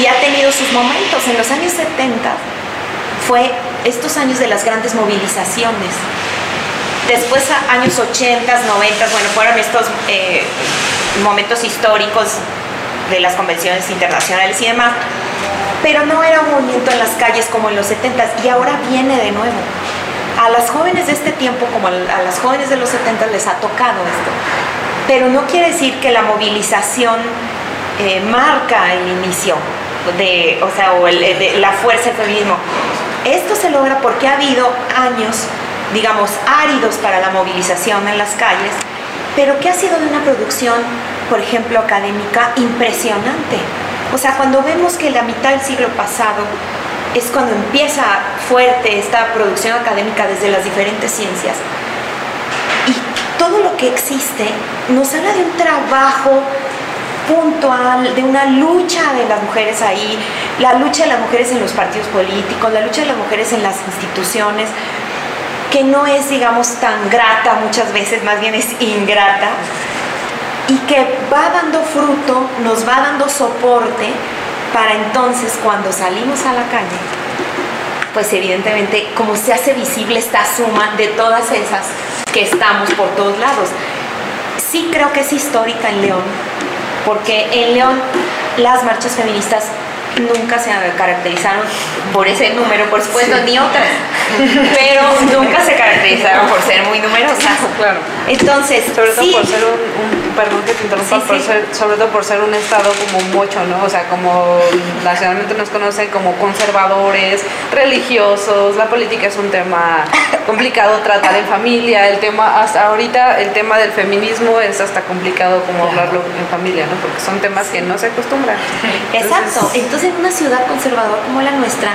y ha tenido sus momentos. En los años 70 fue estos años de las grandes movilizaciones Después, años 80, 90, bueno, fueron estos eh, momentos históricos de las convenciones internacionales y demás, pero no era un movimiento en las calles como en los 70 y ahora viene de nuevo. A las jóvenes de este tiempo, como a las jóvenes de los 70, les ha tocado esto. Pero no quiere decir que la movilización eh, marca el inicio de, o sea, la fuerza del feminismo. Esto se logra porque ha habido años digamos, áridos para la movilización en las calles, pero que ha sido de una producción, por ejemplo, académica impresionante. O sea, cuando vemos que la mitad del siglo pasado es cuando empieza fuerte esta producción académica desde las diferentes ciencias, y todo lo que existe nos habla de un trabajo puntual, de una lucha de las mujeres ahí, la lucha de las mujeres en los partidos políticos, la lucha de las mujeres en las instituciones, que no es, digamos, tan grata muchas veces, más bien es ingrata, y que va dando fruto, nos va dando soporte para entonces cuando salimos a la calle, pues evidentemente como se hace visible esta suma de todas esas que estamos por todos lados. Sí creo que es histórica en León, porque en León las marchas feministas nunca se caracterizaron por ese número, por supuesto, ni otras, pero nunca se caracterizaron por ser muy numerosas. Claro. Entonces, sobre todo por ser un, perdón que te interrumpa, sobre todo por ser un estado como mucho, ¿no? O sea, como nacionalmente nos conocen como conservadores, religiosos, la política es un tema complicado tratar en familia, el tema hasta ahorita el tema del feminismo es hasta complicado como hablarlo en familia, ¿no? Porque son temas que no se acostumbran. Exacto. Entonces, en una ciudad conservadora como la nuestra,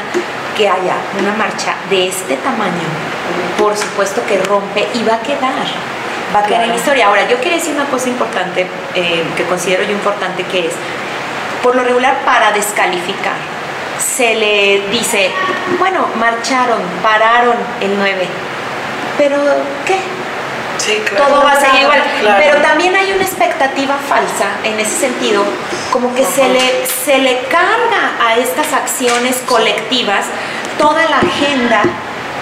que haya una marcha de este tamaño, por supuesto que rompe y va a quedar, va a quedar en la historia. Ahora, yo quiero decir una cosa importante, eh, que considero yo importante, que es, por lo regular, para descalificar, se le dice, bueno, marcharon, pararon el 9, pero ¿qué? Todo va a seguir igual. Pero también hay una expectativa falsa en ese sentido, como que se le, se le carga a estas acciones colectivas toda la agenda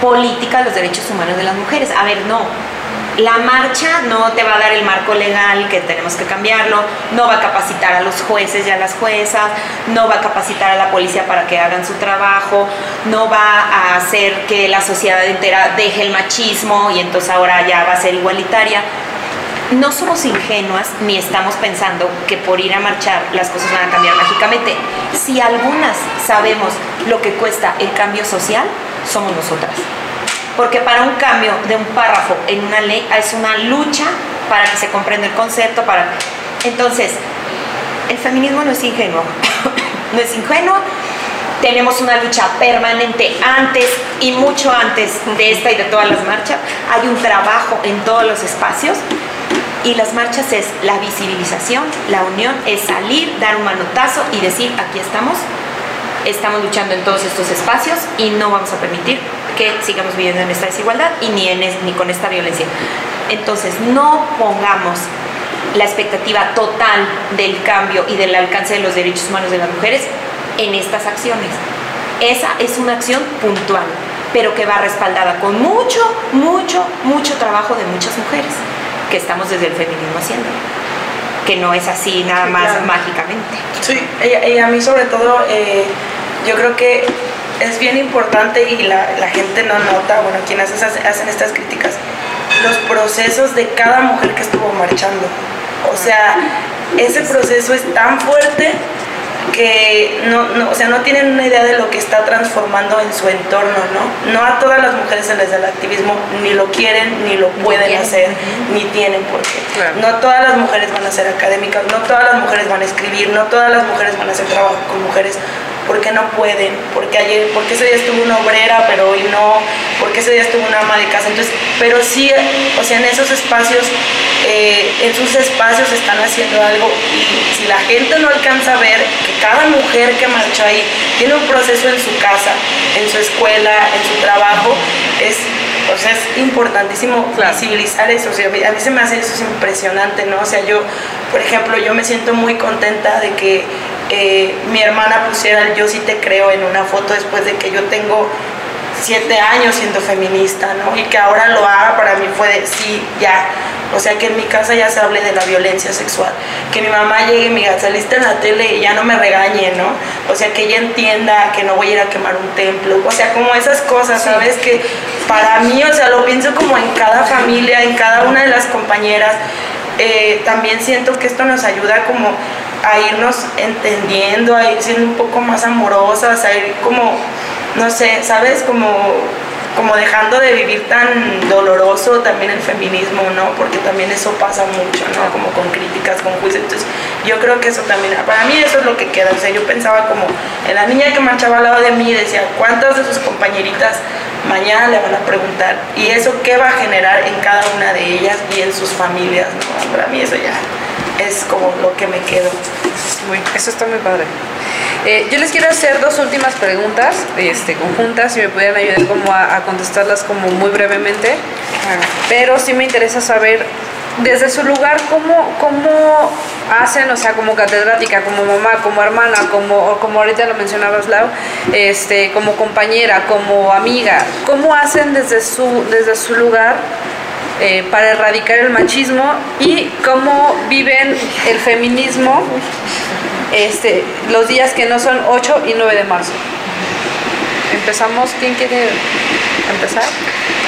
política de los derechos humanos de las mujeres. A ver, no, la marcha no te va a dar el marco legal que tenemos que cambiarlo, no va a capacitar a los jueces y a las juezas, no va a capacitar a la policía para que hagan su trabajo, no va a hacer que la sociedad entera deje el machismo y entonces ahora ya va a ser igualitaria. No somos ingenuas ni estamos pensando que por ir a marchar las cosas van a cambiar mágicamente. Si algunas sabemos lo que cuesta el cambio social, somos nosotras porque para un cambio de un párrafo en una ley es una lucha para que se comprenda el concepto, para... Entonces, el feminismo no es ingenuo, no es ingenuo, tenemos una lucha permanente antes y mucho antes de esta y de todas las marchas, hay un trabajo en todos los espacios y las marchas es la visibilización, la unión, es salir, dar un manotazo y decir, aquí estamos, estamos luchando en todos estos espacios y no vamos a permitir que sigamos viviendo en esta desigualdad y ni, en ni con esta violencia. Entonces, no pongamos la expectativa total del cambio y del alcance de los derechos humanos de las mujeres en estas acciones. Esa es una acción puntual, pero que va respaldada con mucho, mucho, mucho trabajo de muchas mujeres que estamos desde el feminismo haciendo que no es así nada más mágicamente. Sí, y, a mí sobre todo, eh, yo creo que es bien importante y la, gente no nota, bueno, quienes hacen estas críticas, los procesos de cada mujer que estuvo marchando. O sea, ese proceso es tan fuerte que no, no, o sea, no tienen una idea de lo que está transformando en su entorno, ¿no? No a todas las mujeres se les da el activismo, ni lo quieren, ni lo pueden hacer, ni tienen por qué. No todas las mujeres van a ser académicas, no todas las mujeres van a escribir, no todas las mujeres van a hacer trabajo con mujeres porque no pueden, porque ayer, porque ese día estuvo una obrera, pero hoy no, porque ese día estuvo una ama de casa. Entonces, pero sí, o sea, en esos espacios, eh, en sus espacios están haciendo algo y si la gente no alcanza a ver que cada mujer que marchó ahí tiene un proceso en su casa, en su escuela, en su trabajo, es o sea, es importantísimo visibilizar eso. A mí se me hace eso es impresionante, ¿no? O sea, yo, por ejemplo, yo me siento muy contenta de que eh, mi hermana pusiera el yo sí te creo en una foto después de que yo tengo siete años siendo feminista, ¿no? Y que ahora lo haga para mí fue de sí, ya. O sea, que en mi casa ya se hable de la violencia sexual. Que mi mamá llegue y me diga, saliste en la tele y ya no me regañe, ¿no? O sea, que ella entienda que no voy a ir a quemar un templo. O sea, como esas cosas, ¿sabes? Que para mí, o sea, lo pienso como en cada familia, en cada una de las compañeras. Eh, también siento que esto nos ayuda como a irnos entendiendo, a ir siendo un poco más amorosas, a ir como, no sé, ¿sabes? Como, como dejando de vivir tan doloroso también el feminismo, ¿no? Porque también eso pasa mucho, ¿no? Como con críticas, con juicios. Entonces, yo creo que eso también, para mí eso es lo que queda. O sea, yo pensaba como en la niña que marchaba al lado de mí, decía, ¿cuántas de sus compañeritas mañana le van a preguntar? ¿Y eso qué va a generar en cada una de ellas y en sus familias, ¿no? Para mí eso ya es como lo que me quedo. Muy, eso está muy padre. Eh, yo les quiero hacer dos últimas preguntas este, conjuntas, si me pudieran ayudar como a, contestarlas como muy brevemente. Pero sí me interesa saber desde su lugar cómo, cómo hacen, o sea, como catedrática, como mamá, como hermana, como, como ahorita lo mencionabas Lau, este, como compañera, como amiga, cómo hacen desde su, desde su lugar eh, para erradicar el machismo y cómo viven el feminismo este, los días que no son 8 y 9 de marzo. Empezamos, ¿quién quiere empezar?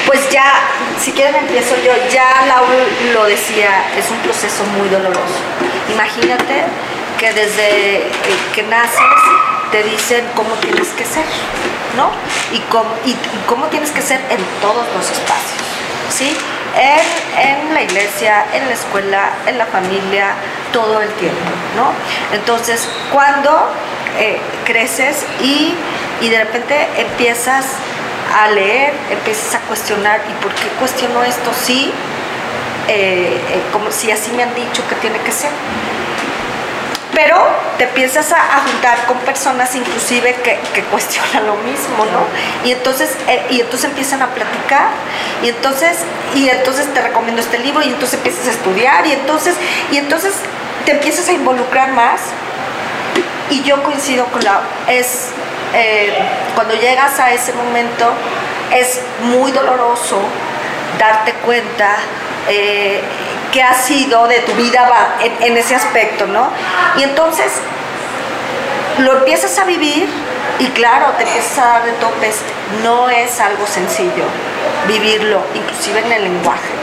Pues ya, si quieren empiezo yo, ya Laura lo decía, es un proceso muy doloroso. Imagínate que desde que naces te dicen cómo tienes que ser, ¿no? Y cómo, y cómo tienes que ser en todos los espacios, ¿sí? En, la iglesia, en la escuela, en la familia, todo el tiempo, ¿no? Entonces, cuando eh, creces y, de repente empiezas a leer, empiezas a cuestionar, ¿y por qué cuestiono esto? Sí, eh, eh, como si así me han dicho que tiene que ser pero te empiezas a, juntar con personas inclusive que, cuestionan lo mismo, ¿no? Y entonces, eh, y entonces empiezan a platicar, y entonces, y entonces te recomiendo este libro, y entonces empiezas a estudiar, y entonces, y entonces te empiezas a involucrar más, y yo coincido con la, es, eh, cuando llegas a ese momento, es muy doloroso darte cuenta eh, qué ha sido de tu vida en, ese aspecto, ¿no? Y entonces lo empiezas a vivir y claro, te empiezas a dar de topes. No es algo sencillo vivirlo, inclusive en el lenguaje,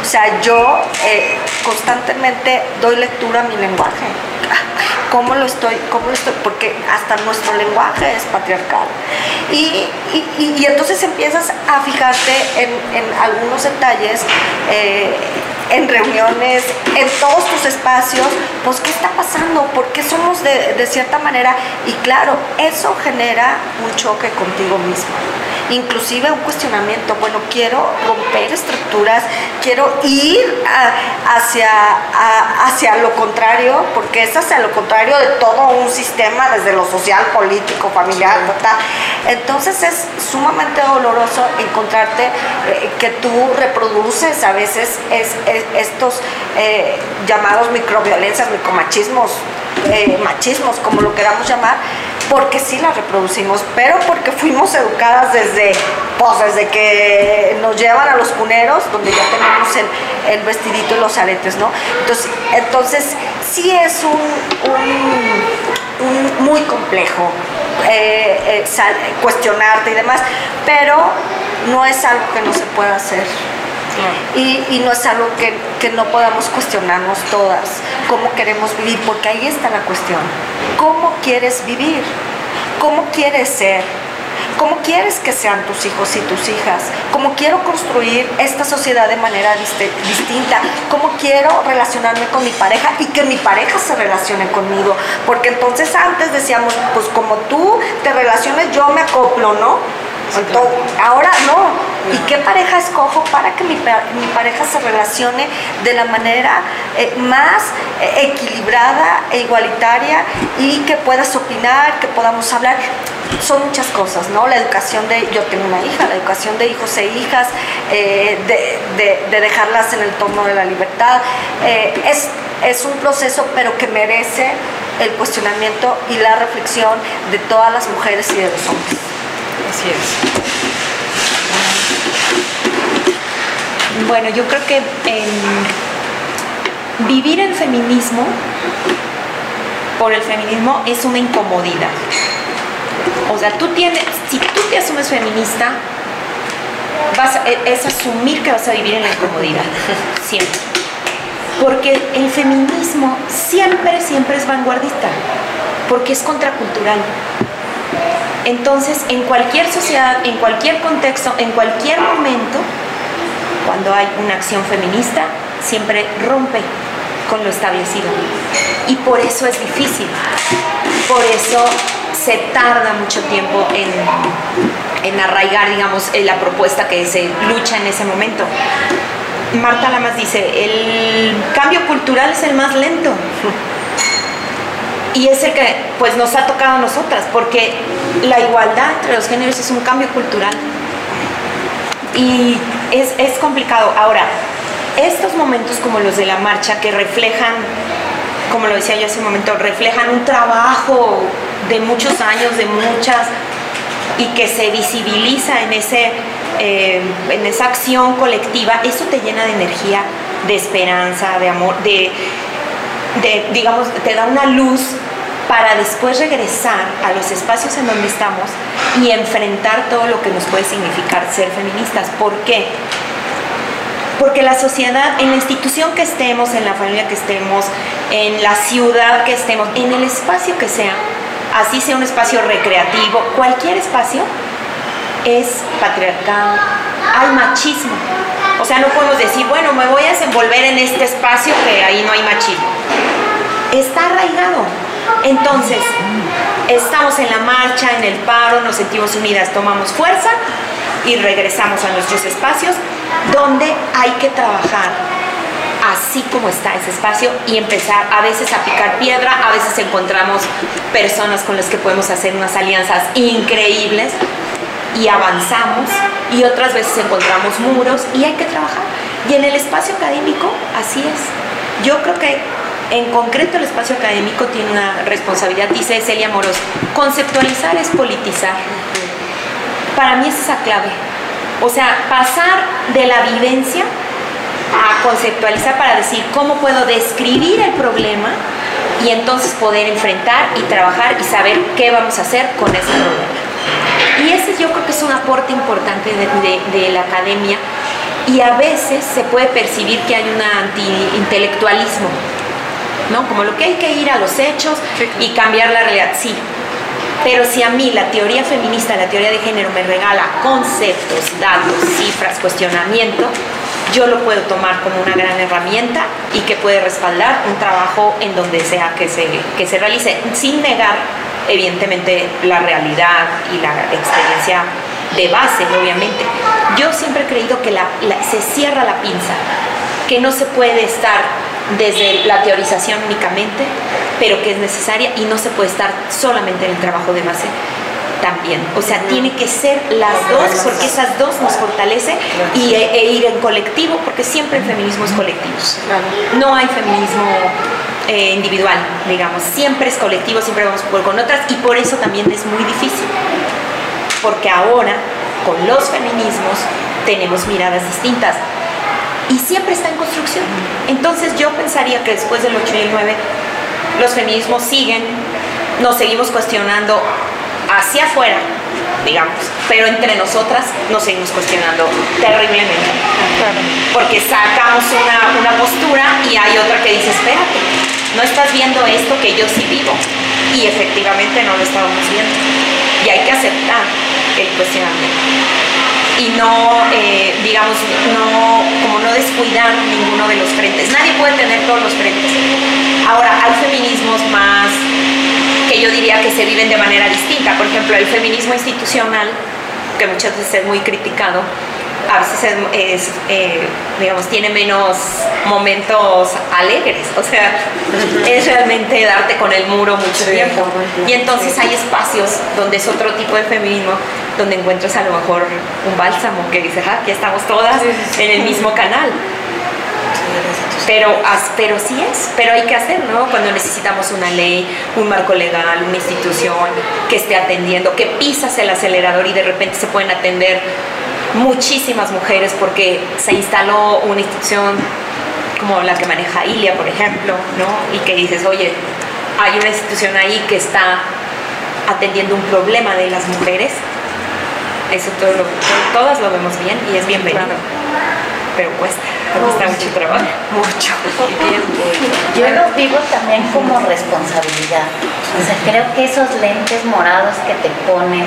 O sea, yo eh, constantemente doy lectura a mi lenguaje. ¿Cómo lo estoy? ¿Cómo lo estoy? Porque hasta nuestro lenguaje es patriarcal. Y, entonces empiezas a fijarte en, algunos detalles. Eh, en reuniones, en todos tus espacios, pues qué está pasando, por qué somos de, de cierta manera. Y claro, eso genera un choque contigo mismo inclusive un cuestionamiento, bueno, quiero romper estructuras, quiero ir hacia, hacia lo contrario, porque es hacia lo contrario de todo un sistema, desde lo social, político, familiar, entonces es sumamente doloroso encontrarte eh, que tú reproduces a veces es, estos eh, llamados microviolencias, micromachismos, eh, machismos, como lo queramos llamar, porque sí las reproducimos, pero porque fuimos educadas desde, pues desde que nos llevan a los cuneros, donde ya tenemos el, vestidito y los aretes, ¿no? Entonces, entonces sí es un, un, muy complejo eh, eh, cuestionarte y demás, pero no es algo que no se pueda hacer Y, y no es algo que, que no podamos cuestionarnos todas, cómo queremos vivir, porque ahí está la cuestión. ¿Cómo quieres vivir? ¿Cómo quieres ser? ¿Cómo quieres que sean tus hijos y tus hijas? ¿Cómo quiero construir esta sociedad de manera distinta? ¿Cómo quiero relacionarme con mi pareja y que mi pareja se relacione conmigo? Porque entonces antes decíamos, pues como tú te relaciones, yo me acoplo, ¿no? Ahora no. ¿Y qué pareja escojo para que mi, mi pareja se relacione de la manera eh, más eh, equilibrada e igualitaria y que puedas opinar, que podamos hablar? Son muchas cosas, ¿no? La educación de, yo tengo una hija, la educación de hijos e hijas, eh, de, de- de dejarlas en el tono de la libertad. es, es un proceso, pero que merece el cuestionamiento y la reflexión de todas las mujeres y de los hombres. Así es. Bueno, yo creo que en vivir el feminismo por el feminismo es una incomodidad. O sea, tú tienes, si tú te asumes feminista, es asumir que vas a vivir en la incomodidad, siempre. Porque el feminismo siempre, siempre es vanguardista, porque es contracultural. Entonces, en cualquier sociedad, en cualquier contexto, en cualquier momento, cuando hay una acción feminista, siempre rompe con lo establecido. Y por eso es difícil. Por eso se tarda mucho tiempo en, en arraigar, digamos, eh, la propuesta que se lucha en ese momento. Marta Lamas dice, el cambio cultural es el más lento. Y es el que pues nos ha tocado a nosotras, porque la igualdad entre los géneros es un cambio cultural. Y es, es complicado. Ahora, estos momentos como los de la marcha que reflejan, como lo decía yo hace un momento, reflejan un trabajo de muchos años, de muchas, y que se visibiliza en, ese, eh, en esa acción colectiva, eso te llena de energía, de esperanza, de amor, de, de, digamos, te da una luz para después regresar a los espacios en donde estamos y enfrentar todo lo que nos puede significar ser feministas. ¿Por qué? Porque la sociedad, en la institución que estemos, en la familia que estemos, en la ciudad que estemos, en el espacio que sea, así sea un espacio recreativo, cualquier espacio, es patriarcado, hay machismo. O sea, no podemos decir, bueno, me voy a desenvolver en este espacio que ahí no hay machismo. Está arraigado. Entonces, estamos en la marcha, en el paro, nos sentimos unidas, tomamos fuerza y regresamos a nuestros espacios donde hay que trabajar así como está ese espacio y empezar a veces a picar piedra, a veces encontramos personas con las que podemos hacer unas alianzas increíbles y avanzamos y otras veces encontramos muros y hay que trabajar. Y en el espacio académico así es. Yo creo que en concreto el espacio académico tiene una responsabilidad, dice Celia Moros, conceptualizar es politizar. Para mí es esa clave. O sea, pasar de la vivencia a conceptualizar para decir cómo puedo describir el problema y entonces poder enfrentar y trabajar y saber qué vamos a hacer con ese problema. Y ese yo creo que es un aporte importante de- de la academia y a veces se puede percibir que hay un anti-intelectualismo, ¿no? Como lo que hay que ir a los hechos y cambiar la realidad, sí. Pero si a mí la teoría feminista, la teoría de género me regala conceptos, datos, cifras, cuestionamiento, yo lo puedo tomar como una gran herramienta y que puede respaldar un trabajo en donde sea que se, que se realice, sin negar evidentemente la realidad y la experiencia de base, obviamente. Yo siempre he creído que la- la- se cierra la pinza, que no se puede estar desde la teorización únicamente, pero que es necesaria y no se puede estar solamente en el trabajo de base también. O sea, tiene que ser las dos, porque esas dos nos fortalece y, e, e ir en colectivo, porque siempre el feminismo es colectivo. No hay feminismo eh, individual, digamos. Siempre es colectivo, siempre vamos por con otras y por eso también es muy difícil. Porque ahora, con los feminismos, tenemos miradas distintas y siempre está en construcción. Entonces yo pensaría que después del 8 y el 9 los feminismos siguen, nos seguimos cuestionando hacia afuera, digamos. Pero entre nosotras nos seguimos cuestionando terriblemente. Porque sacamos una, una postura y hay otra que dice, espérate, no estás viendo esto que yo sí vivo. Y efectivamente no lo estábamos viendo. Y hay que aceptar el cuestionamiento y no, eh, digamos, no, como no descuidar ninguno de los frentes. Nadie puede tener todos los frentes. Ahora, hay feminismos más que yo diría que se viven de manera distinta. Por ejemplo, el feminismo institucional, que muchas veces es muy criticado, a veces es, eh, digamos, tiene menos momentos alegres, o sea, es realmente darte con el muro mucho tiempo. Y entonces hay espacios donde es otro tipo de feminismo, donde encuentras a lo mejor un bálsamo que dices, ah, aquí estamos todas en el mismo canal. Pero, pero sí es, pero hay que hacer, ¿no? Cuando necesitamos una ley, un marco legal, una institución que esté atendiendo, que pisas el acelerador y de repente se pueden atender muchísimas mujeres porque se instaló una institución como la que maneja Ilia, por ejemplo, ¿no? Y que dices, oye, hay una institución ahí que está atendiendo un problema de las mujeres. Eso todo lo, todas lo vemos bien y es bienvenido. Pero cuesta, cuesta mucho trabajo. Mucho. Yo lo vivo también como responsabilidad. O sea, creo que esos lentes morados que te pones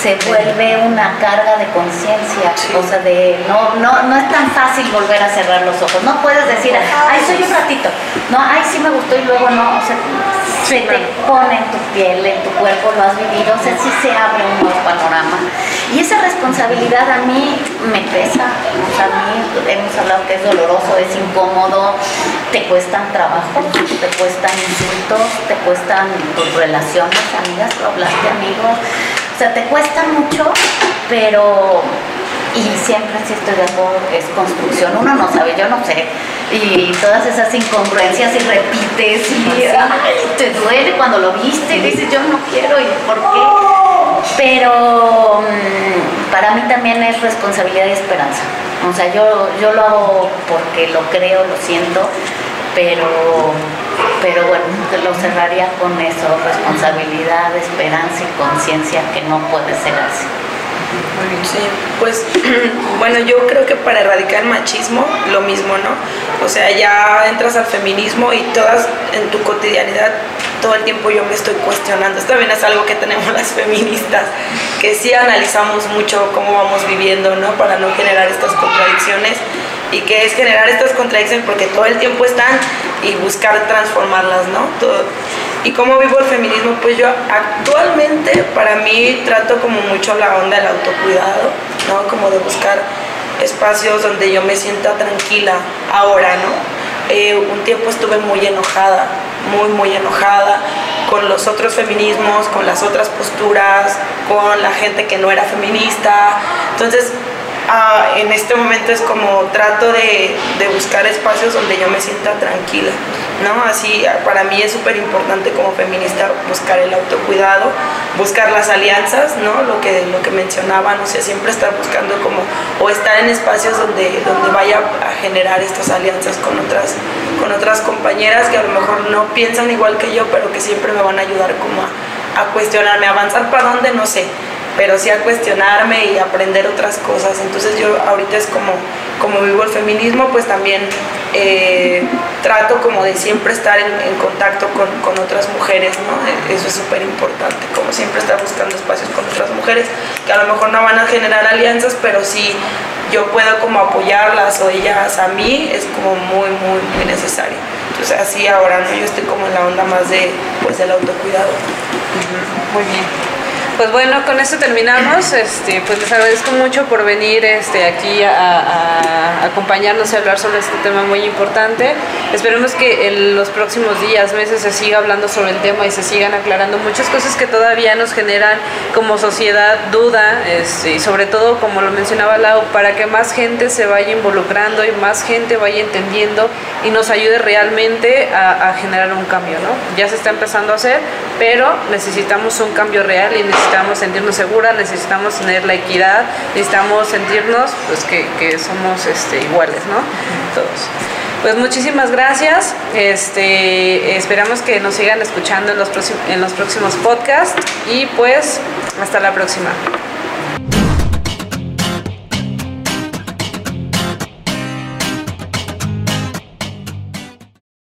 se vuelve una carga de conciencia, o sea, de no, no, no es tan fácil volver a cerrar los ojos, no puedes decir, ay, soy un ratito, no, ay, sí me gustó y luego no, o sea, se te pone en tu piel, en tu cuerpo, lo has vivido, o sea, sí se abre un nuevo panorama. Y esa responsabilidad a mí me pesa, o sea, a mí hemos hablado que es doloroso, es incómodo, te cuestan trabajo, te cuestan insultos, te cuestan tus relaciones, amigas, tú hablaste amigos, o sea, te cuesta mucho, pero y siempre si estoy de acuerdo es construcción. Uno no sabe, yo no sé. Y todas esas incongruencias y repites y te duele cuando lo viste y dices yo no quiero y por qué. Pero mm, para mí también es responsabilidad y esperanza. O sea, yo, yo lo hago porque lo creo, lo siento, pero pero bueno, lo cerraría con eso, responsabilidad, esperanza y conciencia que no puede ser así. Sí, pues bueno, yo creo que para erradicar el machismo, lo mismo, ¿no? O sea, ya entras al feminismo y todas en tu cotidianidad, todo el tiempo yo me estoy cuestionando. Esto también es algo que tenemos las feministas, que sí analizamos mucho cómo vamos viviendo, ¿no? Para no generar estas contradicciones y que es generar estas contradicciones porque todo el tiempo están y buscar transformarlas, ¿no? Todo. ¿Y cómo vivo el feminismo? Pues yo actualmente para mí trato como mucho la onda del autocuidado, ¿no? Como de buscar espacios donde yo me sienta tranquila ahora, ¿no? Eh, un tiempo estuve muy enojada, muy, muy enojada con los otros feminismos, con las otras posturas, con la gente que no era feminista. Entonces, Ah, en este momento es como trato de, buscar espacios donde yo me sienta tranquila, ¿no? Así para mí es súper importante como feminista buscar el autocuidado, buscar las alianzas, ¿no? Lo que, lo que mencionaban, o sea, siempre estar buscando como, o estar en espacios donde, donde vaya a generar estas alianzas con otras, con otras compañeras que a lo mejor no piensan igual que yo, pero que siempre me van a ayudar como a, a cuestionarme, avanzar para dónde, no sé, pero sí a cuestionarme y aprender otras cosas. Entonces yo ahorita es como, como vivo el feminismo, pues también eh, trato como de siempre estar en, contacto con, con, otras mujeres, ¿no? Eso es súper importante, como siempre estar buscando espacios con otras mujeres, que a lo mejor no van a generar alianzas, pero sí yo puedo como apoyarlas o ellas a mí, es como muy, muy, muy necesario. Entonces así ahora, ¿no? Yo estoy como en la onda más de, pues, del autocuidado. Muy bien. Pues bueno, con esto terminamos. Este, pues les agradezco mucho por venir este, aquí a, acompañarnos y hablar sobre este tema muy importante. Esperemos que en los próximos días, meses se siga hablando sobre el tema y se sigan aclarando muchas cosas que todavía nos generan como sociedad duda este, y sobre todo, como lo mencionaba Lau, para que más gente se vaya involucrando y más gente vaya entendiendo y nos ayude realmente a, a generar un cambio, ¿no? Ya se está empezando a hacer, pero necesitamos un cambio real y necesitamos necesitamos sentirnos seguras, necesitamos tener la equidad, necesitamos sentirnos pues que, somos este, iguales, ¿no? Todos. Pues muchísimas gracias. Este, esperamos que nos sigan escuchando en los, en los próximos podcasts y pues Hasta la próxima.